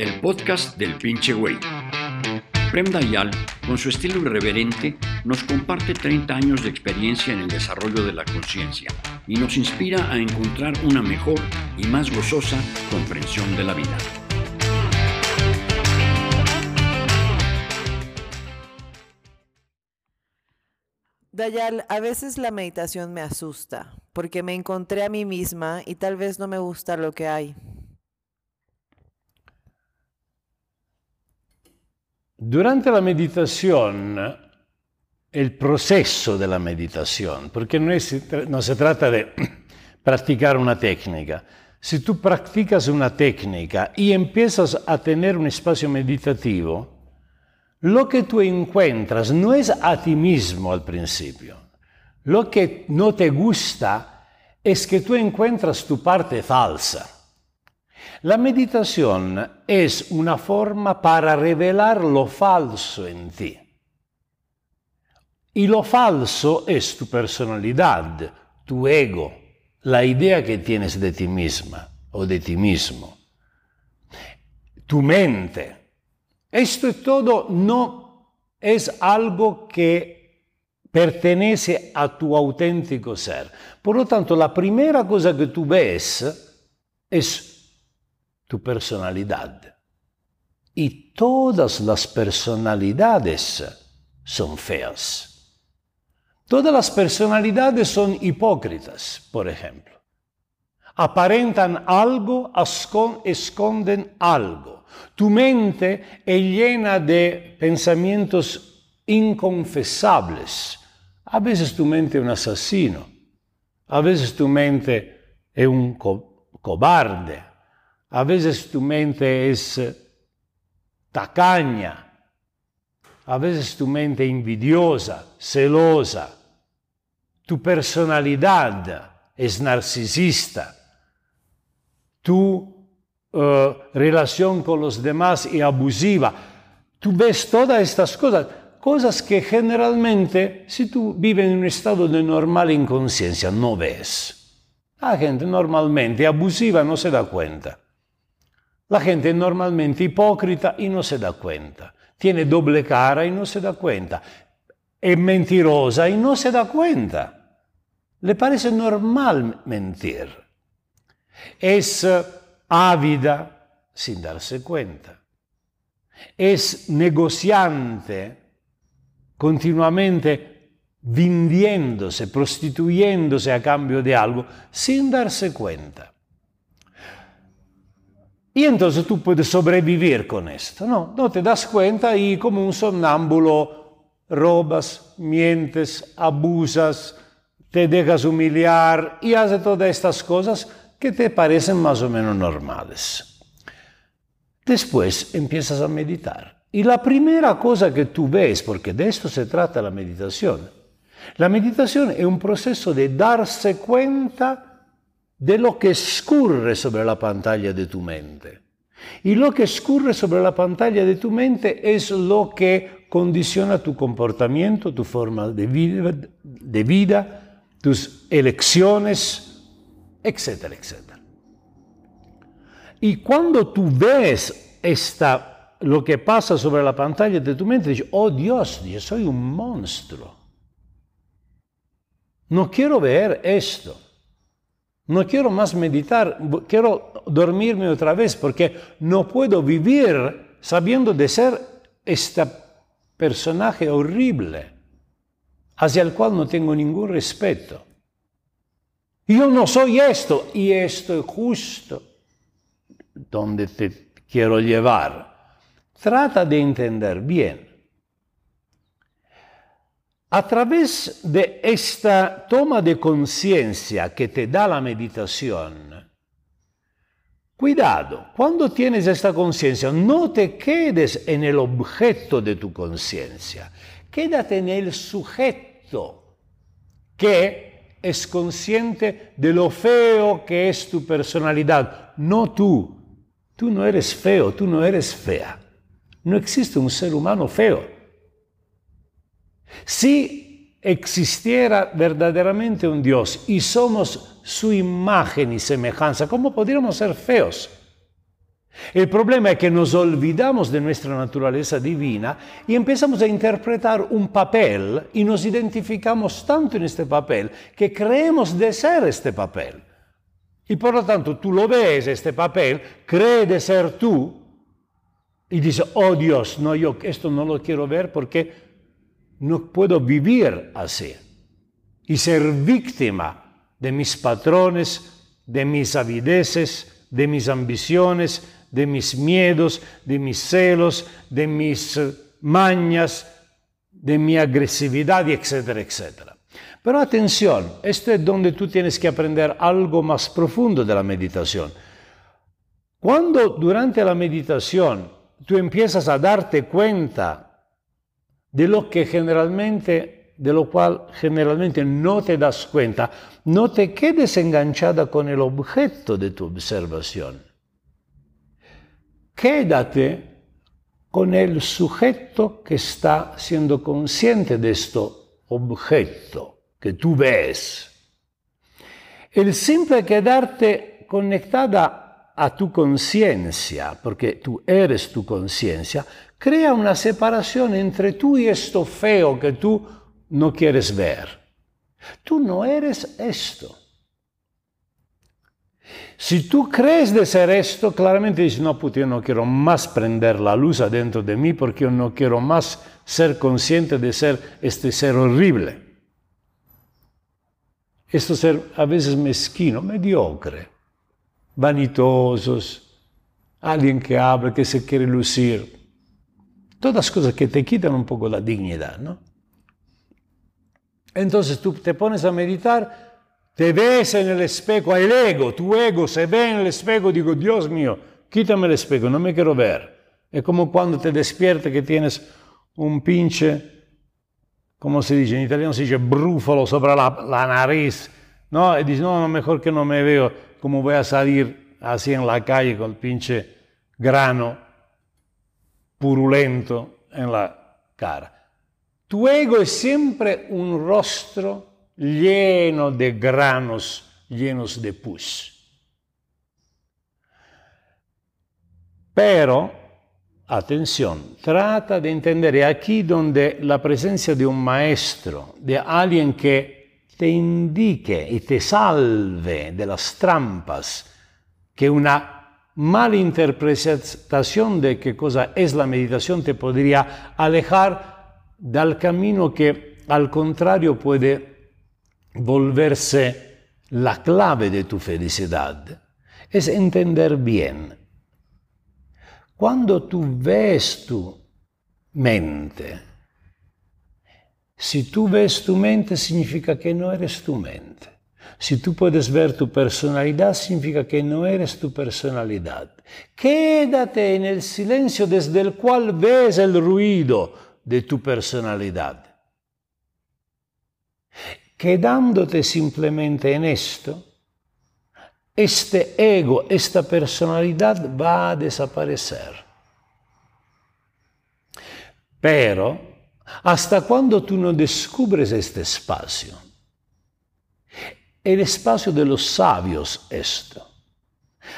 el podcast del pinche güey. Prem Dayal, con su estilo irreverente, nos comparte 30 años de experiencia en el desarrollo de la conciencia y nos inspira a encontrar una mejor y más gozosa comprensión de la vida. Dayal, a veces la meditación me asusta, porque me encontré a mí misma y tal vez no me gusta lo que hay. Durante la meditación, el proceso de la meditación, porque no, es, no se trata de practicar una técnica. Si tú practicas una técnica y empiezas a tener un espacio meditativo, lo que tú encuentras no es a ti mismo al principio. Lo que no te gusta es que tú encuentras tu parte falsa. La meditación es una forma para revelar lo falso en ti. Y lo falso es tu personalidad, tu ego, la idea que tienes de ti misma o de ti mismo, tu mente. Esto todo no es algo que pertenece a tu auténtico ser. Por lo tanto, la primera cosa que tú ves es tu personalidad. Y todas las personalidades son feas. Todas las personalidades son hipócritas, por ejemplo. Aparentan algo, esconden algo. Tu mente es llena de pensamientos inconfesables. A veces tu mente es un asesino. A veces tu mente es un cobarde. A veces tu mente es eh, tacaña, a veces tu mente envidiosa, celosa, tu personalidad es narcisista, tu uh, relación con los demás es abusiva. Tú ves todas estas cosas, cosas que generalmente, si tú vives en un estado de normal inconsciencia, no ves. La gente normalmente abusiva no se da cuenta. La gente es normalmente hipócrita y no se da cuenta. Tiene doble cara y no se da cuenta. Es mentirosa y no se da cuenta. Le parece normal mentir. Es eh, ávida sin darse cuenta. Es negociante continuamente vendiéndose, prostituyéndose a cambio de algo sin darse cuenta. Y entonces tú puedes sobrevivir con esto. No, no te das cuenta y como un somnámbulo robas, mientes, abusas, te dejas humillar y haces todas estas cosas que te parecen más o menos normales. Después empiezas a meditar. Y la primera cosa que tú ves, porque de esto se trata la meditación, la meditación es un proceso de darse cuenta de lo que escurre sobre la pantalla de tu mente. Y lo que escurre sobre la pantalla de tu mente es lo que condiciona tu comportamiento, tu forma de vida, tus elecciones, etcétera, etcétera. Y cuando tú ves esta, lo que pasa sobre la pantalla de tu mente, dices, oh Dios, yo soy un monstruo. No quiero ver esto. No quiero más meditar, quiero dormirme otra vez porque no puedo vivir sabiendo de ser este personaje horrible hacia el cual no tengo ningún respeto. Yo no soy esto y esto es justo donde te quiero llevar. Trata de entender bien. A través de esta toma de conciencia que te da la meditación, cuidado, cuando tienes esta conciencia, no te quedes en el objeto de tu conciencia, quédate en el sujeto que es consciente de lo feo que es tu personalidad, no tú. Tú no eres feo, tú no eres fea. No existe un ser humano feo. Si existiera verdaderamente un Dios y somos su imagen y semejanza, ¿cómo podríamos ser feos? El problema es que nos olvidamos de nuestra naturaleza divina y empezamos a interpretar un papel y nos identificamos tanto en este papel que creemos de ser este papel. Y por lo tanto tú lo ves, este papel, cree de ser tú y dice, oh Dios, no, yo esto no lo quiero ver porque no puedo vivir así y ser víctima de mis patrones, de mis avideces, de mis ambiciones, de mis miedos, de mis celos, de mis eh, mañas, de mi agresividad, etcétera, etcétera. Pero atención, esto es donde tú tienes que aprender algo más profundo de la meditación. Cuando durante la meditación tú empiezas a darte cuenta de lo que generalmente, de lo cual generalmente no te das cuenta, no te quedes enganchada con el objeto de tu observación quédate con el sujeto que está siendo consciente de este objeto que tú ves. El simple quedarte conectada a tu conciencia, porque tú eres tu conciencia, crea una separación entre tú y esto feo que tú no quieres ver. Tú no eres esto. Si tú crees de ser esto, claramente dices, no, puto, yo no quiero más prender la luz adentro de mí porque yo no quiero más ser consciente de ser este ser horrible. Esto ser a veces mezquino, mediocre, vanitosos, alguien que habla, que se quiere lucir. Todas cosas que te quitan un poco la dignidad, ¿no? Entonces tú te pones a meditar te ves en el espejo, el ego, tu ego se ve en el espejo, digo, Dios mío, quítame el espejo, no me quiero ver. Es como cuando te despiertas que tienes un pinche, como se dice en italiano, se dice brúfalo sobre la, nariz, ¿no? Y dices, no, mejor que no me veo, como voy a salir así en la calle con el pinche grano purulento en la cara. Tu ego es siempre un rostro lleno de granos llenos de pus. Pero, atención, trata de entender aquí donde la presencia de un maestro, de alguien que te indique y te salve de las trampas que una mala interpretación de qué cosa es la meditación te podría alejar del camino que al contrario puede volverse la clave de tu felicidad es entender bien. Cuando tú ves tu mente, si tú ves tu mente significa que no eres tu mente. Si tú puedes ver tu personalidad, significa que no eres tu personalidad. Quédate en el silencio desde el cual ves el ruido de tu personalidad quedándote simplemente en esto, este ego, esta personalidad va a desaparecer. Pero hasta cuando tú no descubres este espacio, el espacio de los sabios esto,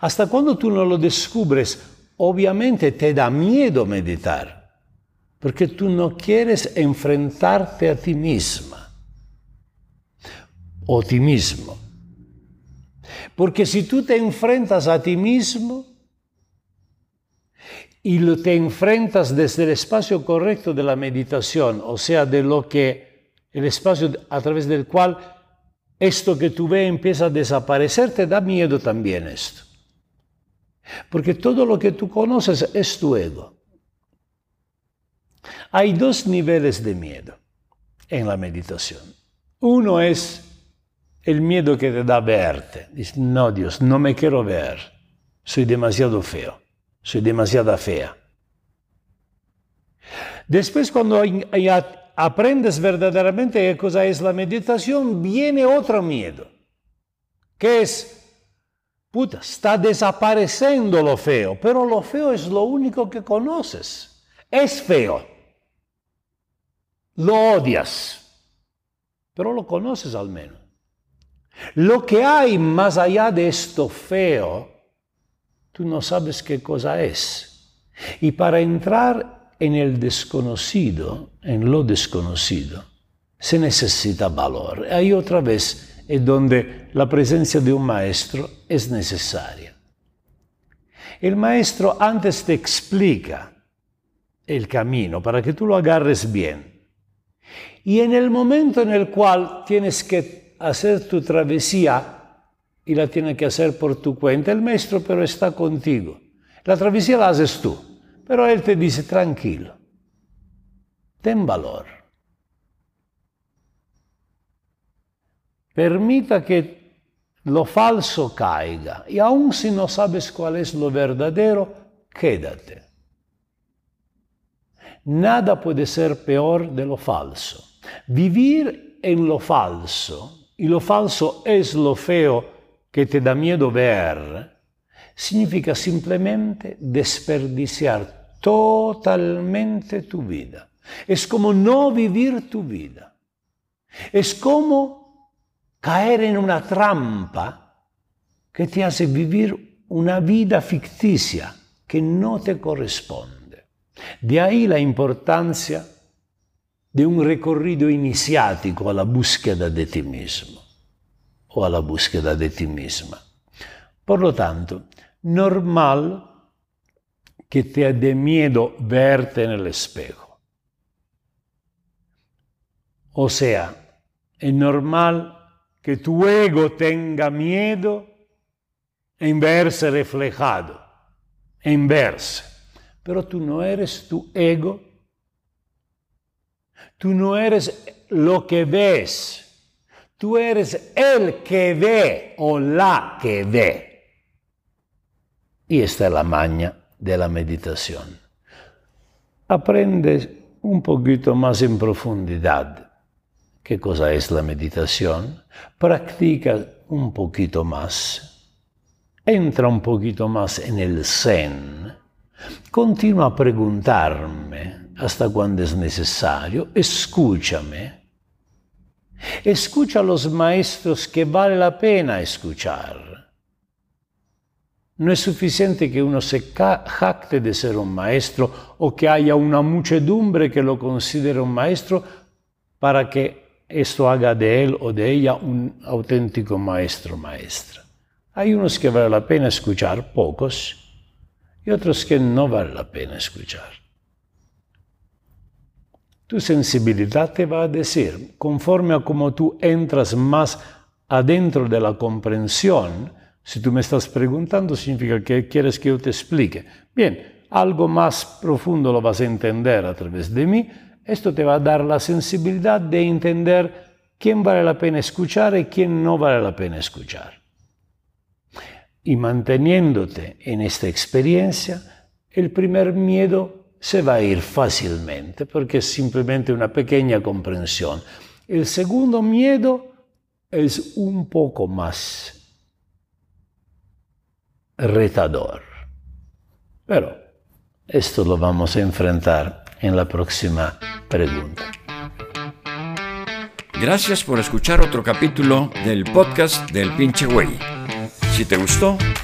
hasta cuando tú no lo descubres, obviamente te da miedo meditar, porque tú no quieres enfrentarte a ti misma o ti mismo. Porque si tú te enfrentas a ti mismo y te enfrentas desde el espacio correcto de la meditación, o sea, de lo que el espacio a través del cual esto que tú ves empieza a desaparecer, te da miedo también esto. Porque todo lo que tú conoces es tu ego. Hay dos niveles de miedo en la meditación. Uno es el miedo que te da verte. Dices, no, Dios, no me quiero ver. Soy demasiado feo. Soy demasiado fea. Después, cuando aprendes verdaderamente qué cosa es la meditación, viene otro miedo, que es, puta, está desapareciendo lo feo, pero lo feo es lo único que conoces. Es feo. Lo odias, pero lo conoces al menos. Lo que hay más allá de esto feo tú no sabes qué cosa es. Y para entrar en el desconocido, en lo desconocido, se necesita valor. Ahí otra vez es donde la presencia de un maestro es necesaria. El maestro antes te explica el camino para que tú lo agarres bien. Y en el momento en el cual tienes que hacer tu travesía, y la tienes que hacer por tu cuenta, el maestro pero está contigo. La travesía la haces tú, pero él te dice tranquilo, ten valor. Permita que lo falso caiga y aun si no sabes cuál es lo verdadero, quédate. Nada puede ser peor de lo falso. Vivir en lo falso, y lo falso es lo feo que te da miedo ver, significa simplemente desperdiciar totalmente tu vida. Es como no vivir tu vida. Es como caer en una trampa que te hace vivir una vida ficticia que no te corresponde. De ahí la importancia de un recorrido iniciático a la búsqueda de ti mismo o a la búsqueda de ti misma. Por lo tanto, normal que te dé miedo verte en el espejo. O sea, es normal que tu ego tenga miedo en verse reflejado, en verse pero tú no eres tu ego. Tú no eres lo que ves. Tú eres el que ve o la que ve. Y esta es la maña de la meditación. Aprende un poquito más en profundidad qué cosa es la meditación. Practica un poquito más. Entra un poquito más en el zen Continua a preguntarme hasta cuando es necesario, escúchame. Escucha a los maestros que vale la pena escuchar. No es suficiente que uno se jacte de ser un maestro o que haya una muchedumbre que lo considere un maestro para que esto haga de él o de ella un auténtico maestro maestra. Hay unos que vale la pena escuchar, pocos, y otros que no vale la pena escuchar. Tu sensibilidad te va a decir, conforme a cómo tú entras más adentro de la comprensión, si tú me estás preguntando, significa que quieres que yo te explique. Bien, algo más profundo lo vas a entender a través de mí. Esto te va a dar la sensibilidad de entender quién vale la pena escuchar y quién no vale la pena escuchar y manteniéndote en esta experiencia, el primer miedo se va a ir fácilmente porque es simplemente una pequeña comprensión. El segundo miedo es un poco más retador. Pero esto lo vamos a enfrentar en la próxima pregunta. Gracias por escuchar otro capítulo del podcast del pinche güey. Si te gustó,